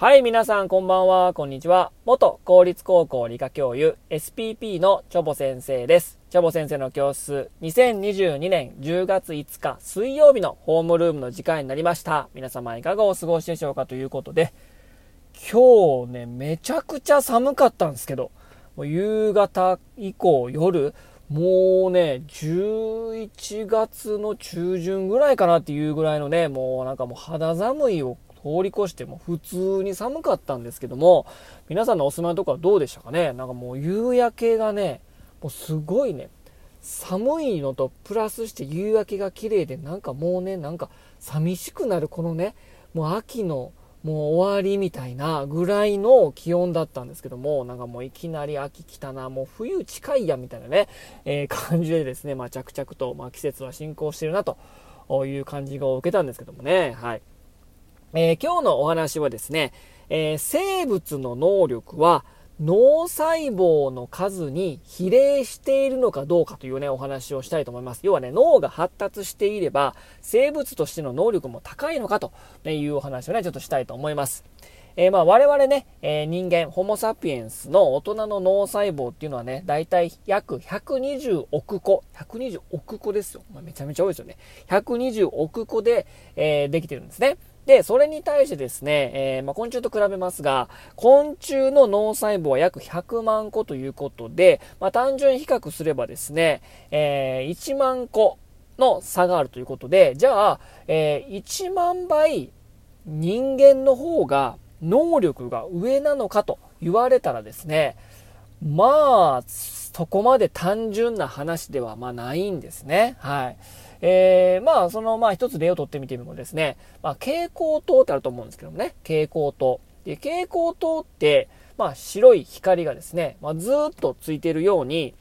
はい、皆さんこんばんは、こんにちは。元公立高校理科教諭 SPP のチョボ先生です。チョボ先生の教室、2022年10月5日水曜日のホームルームの時間になりました。皆様いかがお過ごしでしょうかということで、今日ね、めちゃくちゃ寒かったんですけど、もう夕方以降夜、もうね、11月の中旬ぐらいかなっていうぐらいのね、もうなんかもう肌寒いを通り越しても普通に寒かったんですけども、皆さんのお住まいのとこはどうでしたかね？なんかもう夕焼けがね、もうすごいね、寒いのとプラスして夕焼けが綺麗で、なんかもうね、なんか寂しくなるこのね、もう秋のもう終わりみたいなぐらいの気温だったんですけども、なんかもういきなり秋来たな、もう冬近いやみたいなね、えー、感じでですね、まあ着々と、まあ、季節は進行してるなという感じを受けたんですけどもね、はい。えー、今日のお話はですね、えー、生物の能力は脳細胞の数に比例しているのかどうかというね、お話をしたいと思います。要はね、脳が発達していれば、生物としての能力も高いのかというお話をね、ちょっとしたいと思います。えー、まあ我々ね、えー、人間、ホモサピエンスの大人の脳細胞っていうのはね、だいたい約120億個、120億個ですよ。まあ、めちゃめちゃ多いですよね。120億個で、えー、できてるんですね。で、それに対してですね、えー、まあ、昆虫と比べますが、昆虫の脳細胞は約100万個ということで、まあ、単純比較すればですね、えー、1万個の差があるということで、じゃあ、えー、1万倍人間の方が能力が上なのかと言われたらですね、まあ、そこまで単純な話ではまあないんですね。はい。えー、まあ、その、まあ、一つ例をとってみてもですね、まあ、蛍光灯ってあると思うんですけどもね、蛍光灯。で、蛍光灯って、まあ、白い光がですね、まあ、ずっとついてるように、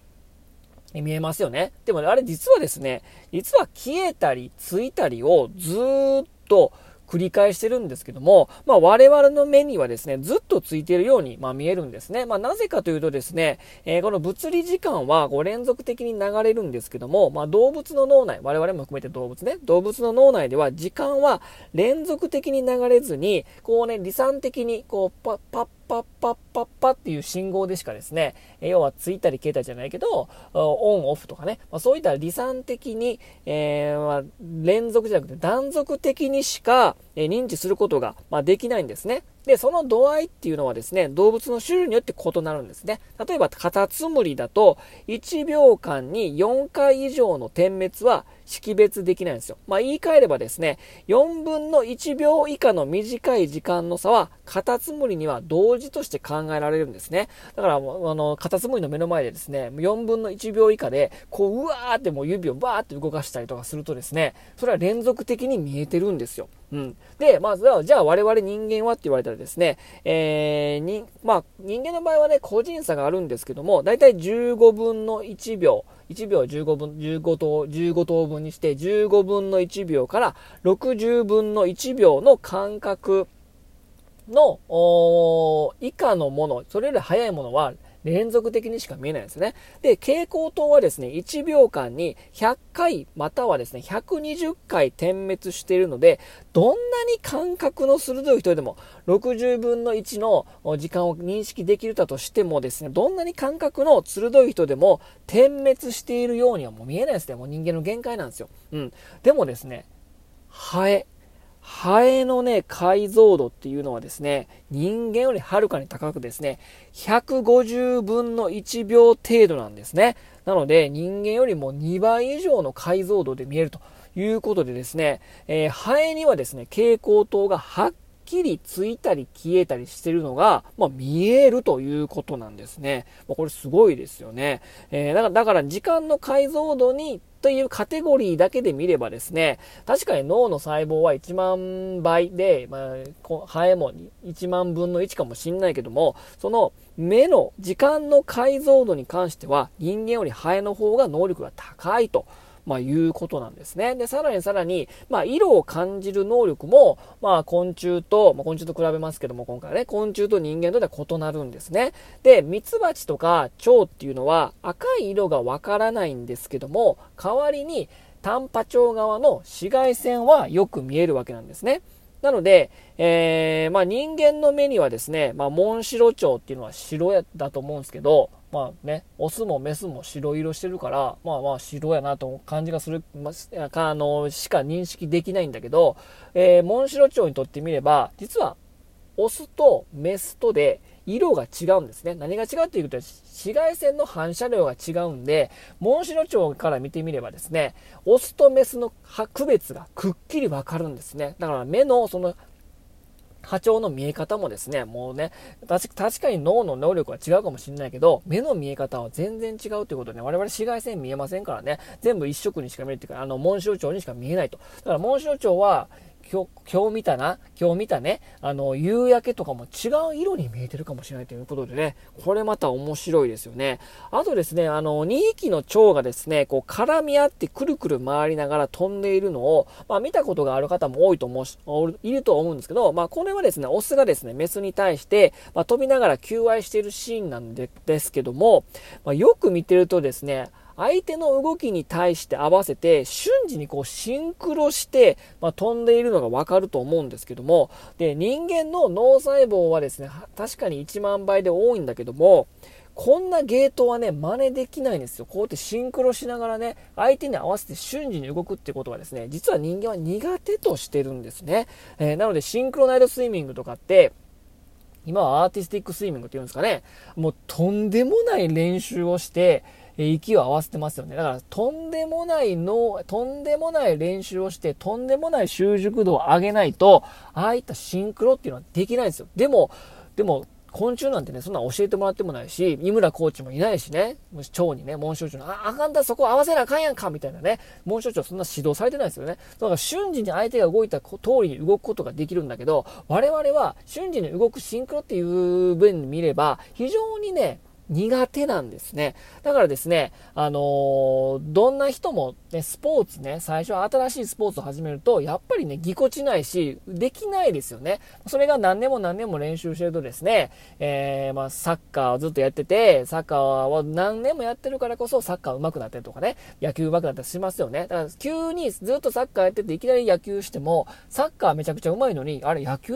見えますよね。でも、ね、あれ実はですね、実は消えたりついたりをずっと繰り返してるんですけども、まあ、我々の目にはですね、ずっとついているように、まあ、見えるんですね。まあ、なぜかというとですね、えー、この物理時間はこう連続的に流れるんですけども、まあ、動物の脳内、我々も含めて動物ね、動物の脳内では時間は連続的に流れずに、こうね、理算的に、こう、パッパッパッパッパッパっていう信号でしかですね、要はついたり消えたりじゃないけど、オンオフとかね、まあ、そういった理算的に、えー、まあ、連続じゃなくて断続的にしか、認知することが、ま、できないんですね。で、その度合いっていうのはですね、動物の種類によって異なるんですね。例えば、カタツムリだと、1秒間に4回以上の点滅は識別できないんですよ。まあ、言い換えればですね、4分の1秒以下の短い時間の差は、カタツムリには同時として考えられるんですね。だから、あの、カタツムリの目の前でですね、4分の1秒以下で、こう、うわーってもう指をバーって動かしたりとかするとですね、それは連続的に見えてるんですよ。うん。で、まずは、じゃあ我々人間はって言われたらですね、えー、に、まあ、人間の場合はね、個人差があるんですけども、だいたい15分の1秒、1秒15分、15等、15等分にして、15分の1秒から60分の1秒の間隔の、以下のもの、それより速いものは連続的にしか見えないですね。で、蛍光灯はですね、1秒間に100回またはですね、120回点滅しているので、どんなに感覚の鋭い人でも、60分の1の時間を認識できるだとしてもですね、どんなに感覚の鋭い人でも、点滅しているようにはもう見えないですね。もう人間の限界なんですよ。うん。でもですね、ハエ。ハエのね、解像度っていうのはですね、人間よりはるかに高くですね、150分の1秒程度なんですね。なので、人間よりも2倍以上の解像度で見えるということでですね、えー、ハエにはですね、蛍光灯がはっきりついたり消えたりしてるのが、まあ、見えるということなんですね。まあ、これすごいですよね。えー、だから、だから時間の解像度にというカテゴリーだけで見ればですね、確かに脳の細胞は1万倍で、まあ、ハエも1万分の1かもしんないけども、その目の時間の解像度に関しては人間よりハエの方が能力が高いと。まあ、いうことなんですね。で、さらにさらに、まあ、色を感じる能力も、まあ、昆虫と、まあ、昆虫と比べますけども、今回ね、昆虫と人間とでは異なるんですね。で、ミツバチとか蝶っていうのは赤い色がわからないんですけども、代わりに、短波町側の紫外線はよく見えるわけなんですね。なので、えー、まあ、人間の目にはですね、まあ、モンシロチョウっていうのは白だと思うんですけど、まあね、オスもメスも白色してるから、まあまあ白やなと感じがする、まあ、あの、しか認識できないんだけど、えー、モンシロチョウにとってみれば、実は、オスとメスとで色が違うんですね。何が違うっていうと、紫外線の反射量が違うんで、モンシロチョウから見てみればですね、オスとメスの区別がくっきりわかるんですね。だから目のその波長の見え方もですね、もうね、確かに脳の能力は違うかもしれないけど、目の見え方は全然違うということで、ね、我々紫外線見えませんからね、全部一色にしか見えるっていうか、あの、モンシロチョウにしか見えないと。だから、紋章長は、今日、今日見たな、今日見たね、あの、夕焼けとかも違う色に見えてるかもしれないということでね、これまた面白いですよね。あとですね、あの、2匹の蝶がですね、こう絡み合ってくるくる回りながら飛んでいるのを、まあ見たことがある方も多いと思う、いると思うんですけど、まあこれはですね、オスがですね、メスに対して、まあ、飛びながら求愛しているシーンなんでですけども、まあ、よく見てるとですね、相手の動きに対して合わせて瞬時にこうシンクロして、まあ、飛んでいるのがわかると思うんですけども、で、人間の脳細胞はですね、確かに1万倍で多いんだけども、こんなゲートはね、真似できないんですよ。こうやってシンクロしながらね、相手に合わせて瞬時に動くってことはですね、実は人間は苦手としてるんですね。えー、なので、シンクロナイトスイミングとかって、今はアーティスティックスイミングって言うんですかね。もうとんでもない練習をして、息を合わせてますよね。だから、とんでもないの、とんでもない練習をして、とんでもない習熟度を上げないと、ああいったシンクロっていうのはできないんですよ。でも、でも、昆虫なんてね、そんな教えてもらってもないし、井村コーチもいないしね、蝶にね、紋章長の、あ、あかんだ、そこ合わせなあかんやんか、みたいなね、紋章長そんな指導されてないですよね。だから瞬時に相手が動いた通りに動くことができるんだけど、我々は瞬時に動くシンクロっていう分に見れば、非常にね、苦手なんですね。だからですね、あのー、どんな人もね、スポーツね、最初は新しいスポーツを始めると、やっぱりね、ぎこちないし、できないですよね。それが何年も何年も練習してるとですね、えー、まあ、サッカーをずっとやってて、サッカーを何年もやってるからこそ、サッカー上手くなったりとかね、野球上手くなったりしますよね。だから、急にずっとサッカーやってて、いきなり野球しても、サッカーめちゃくちゃ上手いのに、あれ、野球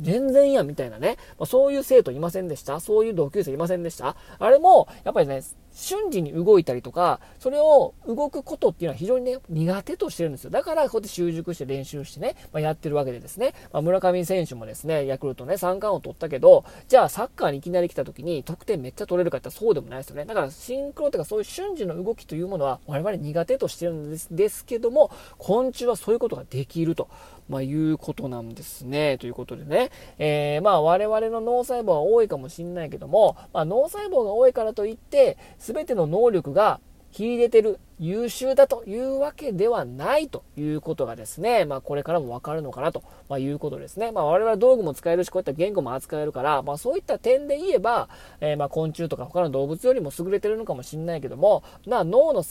全然や、みたいなね、まあ、そういう生徒いませんでしたそういう同級生いませんでしたあれも、やっぱりね、瞬時に動いたりとか、それを動くことっていうのは非常にね、苦手としてるんですよ。だから、こうやって習熟して練習してね、まあ、やってるわけでですね、まあ、村上選手もですね、ヤクルトね、三冠を取ったけど、じゃあサッカーにいきなり来た時に得点めっちゃ取れるかってそうでもないですよね。だから、シンクロとかそういう瞬時の動きというものは我々苦手としてるんですですけども、昆虫はそういうことができると。まあ、いうことなんですね。ということでね、えー、まあ、我々の脳細胞は多いかもしれないけども、まあ、脳細胞が多いからといって、全ての能力が秀でてる、優秀だというわけではないということがですね、まあこれからもわかるのかなと、ま、いうことですね。まあ我々道具も使えるし、こういった言語も扱えるから、まあそういった点で言えば、えー、ま昆虫とか他の動物よりも優れてるのかもしれないけども、まあ脳の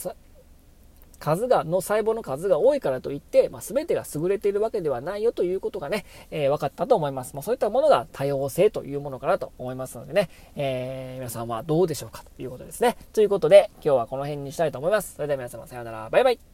数が、の細胞の数が多いからといって、まあ、全てが優れているわけではないよということがね、えー、分かったと思います。まあ、そういったものが多様性というものかなと思いますのでね、えー、皆さんはどうでしょうかということですね。ということで、今日はこの辺にしたいと思います。それでは皆様さようなら、バイバイ。